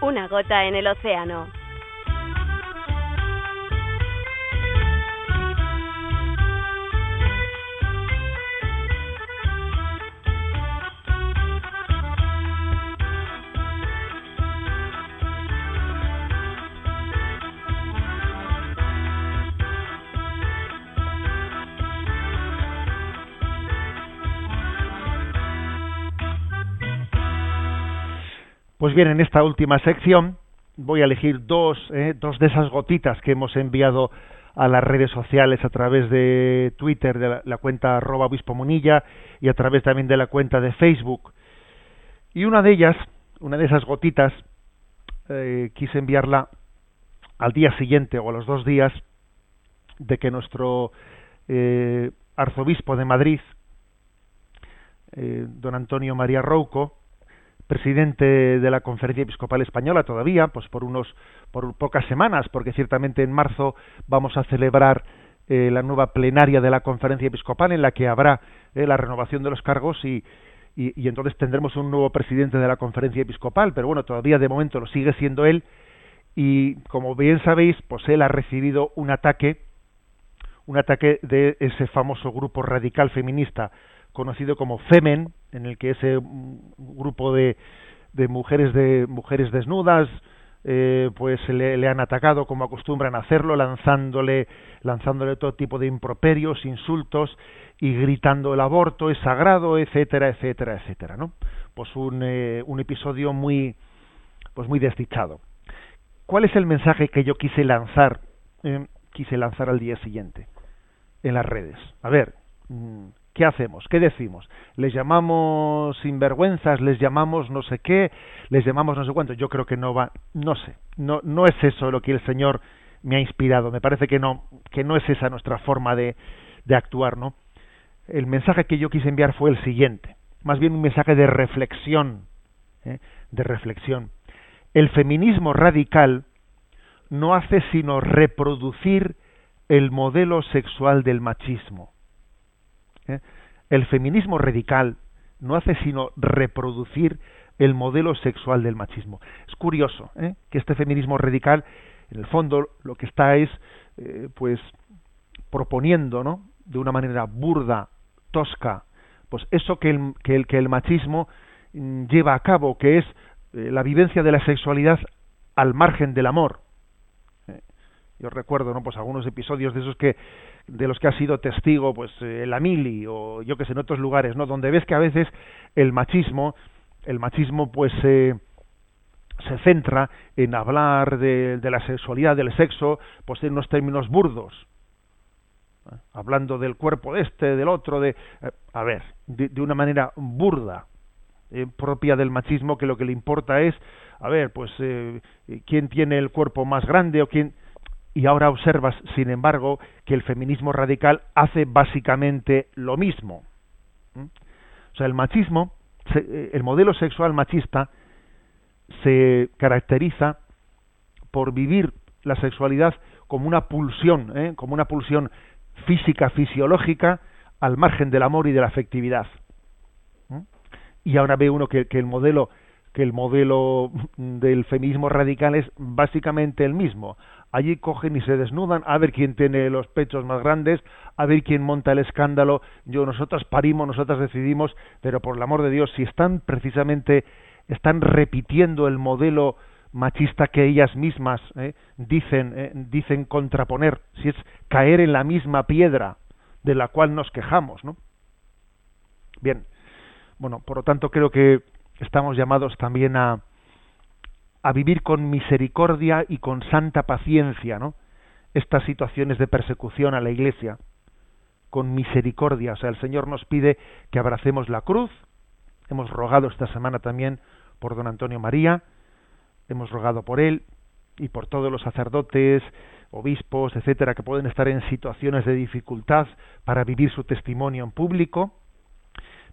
Una gota en el océano Pues bien, en esta última sección voy a elegir dos, eh, dos de esas gotitas que hemos enviado a las redes sociales a través de Twitter, de la, cuenta arroba obispo Munilla y a través también de la cuenta de Facebook. Y una de ellas, una de esas gotitas, eh, quise enviarla al día siguiente o a los dos días de que nuestro eh, arzobispo de Madrid, don Antonio María Rouco, presidente de la Conferencia Episcopal Española todavía, pues por unos por pocas semanas, porque ciertamente en marzo vamos a celebrar eh, la nueva plenaria de la Conferencia Episcopal en la que habrá eh, la renovación de los cargos y, y, entonces tendremos un nuevo presidente de la Conferencia Episcopal, pero bueno, todavía de momento lo sigue siendo él y como bien sabéis, pues él ha recibido un ataque un ataque de ese famoso grupo radical feminista conocido como Femen, en el que ese grupo de, de mujeres de mujeres desnudas eh, pues le, le, han atacado como acostumbran hacerlo lanzándole lanzándole todo tipo de improperios insultos y gritando el aborto es sagrado etcétera etcétera etcétera no pues un, eh, un episodio muy pues muy desdichado. Cuál es el mensaje que yo quise lanzar eh, quise lanzar al día siguiente en las redes. A ver mm, ¿Qué hacemos? ¿Qué decimos? ¿Les llamamos sinvergüenzas? ¿Les llamamos no sé qué? ¿Les llamamos no sé cuánto? Yo creo que no va, no sé, no, no es eso lo que el Señor me ha inspirado. Me parece que no, que no es esa nuestra forma de, de actuar, ¿no? El mensaje que yo quise enviar fue el siguiente, más bien un mensaje de reflexión, ¿eh? de reflexión. El feminismo radical no hace sino reproducir el modelo sexual del machismo ¿eh? El feminismo radical no hace sino reproducir el modelo sexual del machismo. Es curioso ¿eh? que este feminismo radical, en el fondo, lo que está es, eh, pues, proponiendo, ¿no? De una manera burda, tosca, pues eso que el, que el, machismo mm, lleva a cabo, que es la vivencia de la sexualidad al margen del amor. Yo recuerdo, ¿no? Pues algunos episodios de esos que de los que ha sido testigo pues eh, la mili o yo que sé en otros lugares no donde ves que a veces el machismo el machismo pues se centra en hablar de, de, la sexualidad del sexo pues en unos términos burdos ¿eh? hablando del cuerpo de este del otro de eh, a ver de, de, una manera burda propia del machismo que lo que le importa es a ver pues quién tiene el cuerpo más grande o quién y ahora observas, sin embargo, que el feminismo radical hace básicamente lo mismo. ¿Mm? O sea, el machismo, eh, el modelo sexual machista se caracteriza por vivir la sexualidad como una pulsión, ¿eh? como una pulsión física, fisiológica, al margen del amor y de la afectividad. ¿Mm? Y ahora ve uno que, que el modelo que el modelo del feminismo radical es básicamente el mismo allí cogen y se desnudan a ver quién tiene los pechos más grandes, a ver quién monta el escándalo, yo nosotras parimos, nosotras decidimos, pero por el amor de Dios, si están precisamente están repitiendo el modelo machista que ellas mismas eh, dicen eh, dicen contraponer, si es caer en la misma piedra de la cual nos quejamos, ¿no? Bien, bueno, por lo tanto creo que estamos llamados también a a vivir con misericordia y con santa paciencia, ¿no? Estas situaciones de persecución a la Iglesia, con misericordia. O sea, el Señor nos pide que abracemos la cruz. Hemos rogado esta semana también por don Antonio María, hemos rogado por él y por todos los sacerdotes, obispos, etcétera, que pueden estar en situaciones de dificultad para vivir su testimonio en público.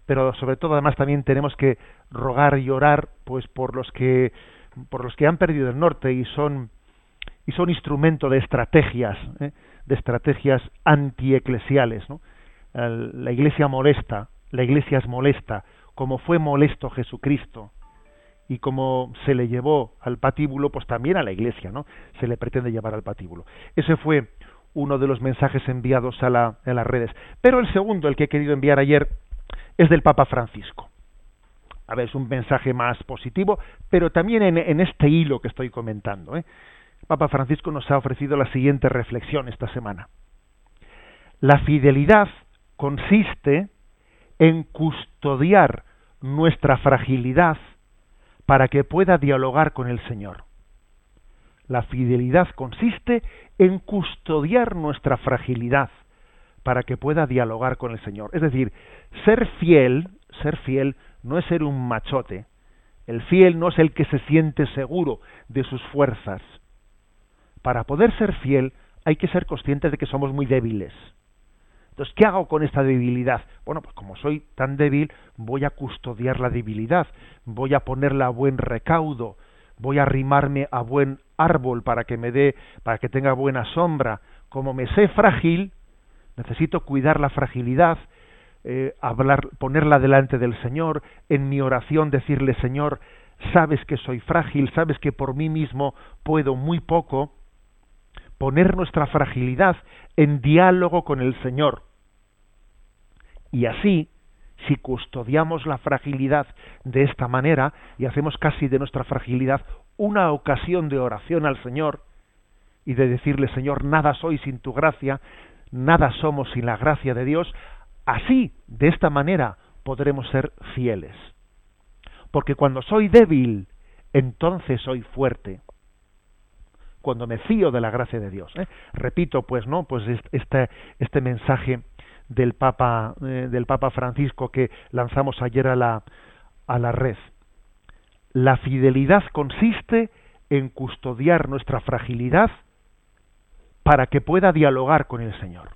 Pero sobre todo, además, también tenemos que rogar y orar, pues, por los que por los que han perdido el norte y son y son instrumento de estrategias ¿eh? de estrategias antieclesiales ¿no? la iglesia molesta la iglesia es molesta como fue molesto Jesucristo y como se le llevó al patíbulo, pues también a la iglesia, ¿no? Se le pretende llevar al patíbulo. Ese fue uno de los mensajes enviados a, la, a las redes. Pero el segundo, el que he querido enviar ayer, es del Papa Francisco. A ver, es un mensaje más positivo, pero también en, este hilo que estoy comentando. ¿eh? Papa Francisco nos ha ofrecido la siguiente reflexión esta semana. La fidelidad consiste en custodiar nuestra fragilidad para que pueda dialogar con el Señor. La fidelidad consiste en custodiar nuestra fragilidad para que pueda dialogar con el Señor. Es decir, ser fiel, ser fiel no es ser un machote. El fiel no es el que se siente seguro de sus fuerzas. Para poder ser fiel hay que ser consciente de que somos muy débiles. Entonces, ¿qué hago con esta debilidad? Bueno, pues como soy tan débil, voy a custodiar la debilidad, voy a ponerla a buen recaudo, voy a arrimarme a buen árbol para que me dé, para que tenga buena sombra. Como me sé frágil, necesito cuidar la fragilidad, eh, hablar, ponerla delante del Señor, en mi oración decirle, Señor, sabes que soy frágil, sabes que por mí mismo puedo muy poco, poner nuestra fragilidad en diálogo con el Señor. Y así, si custodiamos la fragilidad de esta manera y hacemos casi de nuestra fragilidad una ocasión de oración al Señor y de decirle, Señor, nada soy sin tu gracia, nada somos sin la gracia de Dios, así, de esta manera, podremos ser fieles. Porque cuando soy débil, entonces soy fuerte cuando me fío de la gracia de Dios. ¿eh? Repito, pues, ¿no? Pues este, este mensaje del Papa, eh, del Papa Francisco que lanzamos ayer a la, a la red. La fidelidad consiste en custodiar nuestra fragilidad para que pueda dialogar con el Señor.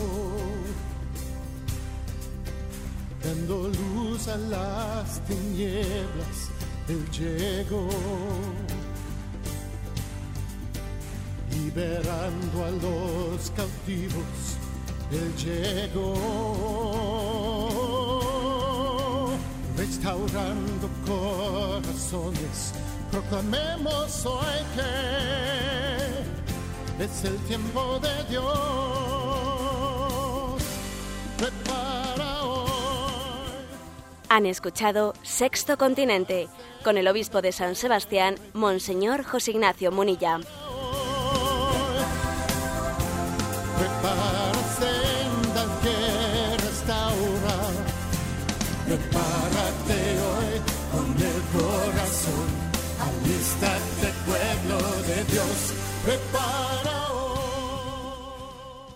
Dando luz a las tinieblas. Él llegó liberando a los cautivos. Él llegó restaurando corazones. Proclamemos hoy que es el tiempo de Dios. Han escuchado Sexto Continente con el obispo de San Sebastián, Monseñor José Ignacio Munilla.